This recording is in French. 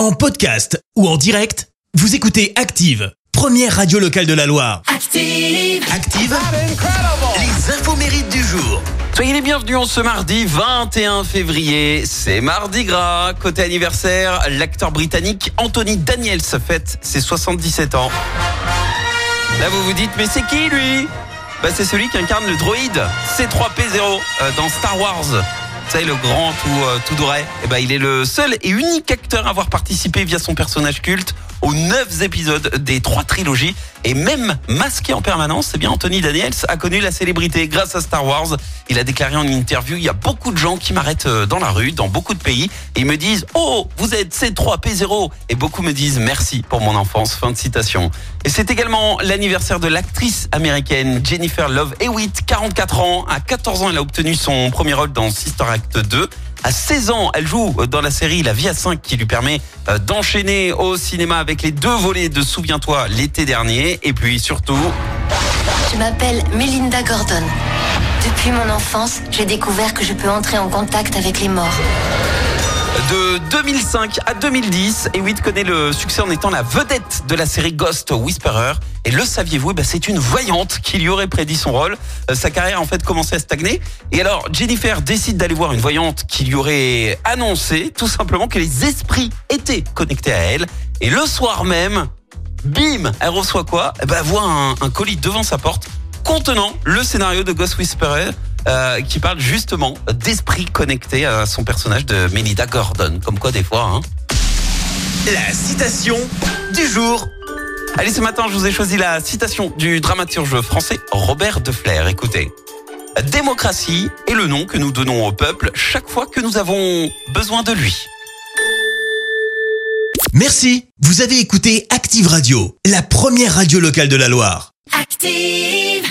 En podcast ou en direct, vous écoutez Active, première radio locale de la Loire. Active. Active, les infos mérites du jour. Soyez les bienvenus en ce mardi 21 février. C'est mardi gras. Côté anniversaire, l'acteur britannique Anthony Daniels fête ses 77 ans. Là, vous vous dites, mais c'est qui lui? Bah, C'est celui qui incarne le droïde C3P0 euh, dans Star Wars. Savez, le grand tout, euh, tout. Et ben, il est le seul et unique acteur à avoir participé via son personnage culte aux neuf épisodes des trois trilogies et même masqué en permanence, c'est bien Anthony Daniels a connu la célébrité grâce à Star Wars. Il a déclaré en interview, il y a beaucoup de gens qui m'arrêtent euh, dans la rue, dans beaucoup de pays, et ils me disent, oh, vous êtes C3P0, et beaucoup me disent merci pour mon enfance, fin de citation. Et c'est également l'anniversaire de l'actrice américaine Jennifer Love Hewitt, 44 ans, à 14 ans elle a obtenu son premier rôle dans Sister Act 2. À 16 ans, elle joue dans la série La vie à 5 qui lui permet euh, d'enchaîner au cinéma avec les deux volets de Souviens-toi l'été dernier. Et puis surtout, Je m'appelle Melinda Gordon. Depuis mon enfance, j'ai découvert que je peux entrer en contact avec les morts. de 2005 à 2010, Hewitt connaît le succès en étant la vedette de la série Ghost Whisperer. Et le saviez-vous, bah, c'est une voyante qui lui aurait prédit son rôle. Euh, sa carrière en fait commençait à stagner. Et alors Jennifer décide d'aller voir une voyante qui lui aurait annoncé tout simplement que les esprits étaient connectés à elle. Et le soir même, bim, elle reçoit quoi? Eh ben, voit un, colis devant sa porte contenant le scénario de Ghost Whisperer euh, qui parle justement d'esprits connectés à son personnage de Melinda Gordon. Comme quoi des fois, hein. La citation du jour. Allez, ce matin, je vous ai choisi la citation du dramaturge français Robert Deflers. Écoutez. Démocratie est le nom que nous donnons au peuple chaque fois que nous avons besoin de lui. Merci, vous avez écouté Active Radio, la première radio locale de la Loire. Active.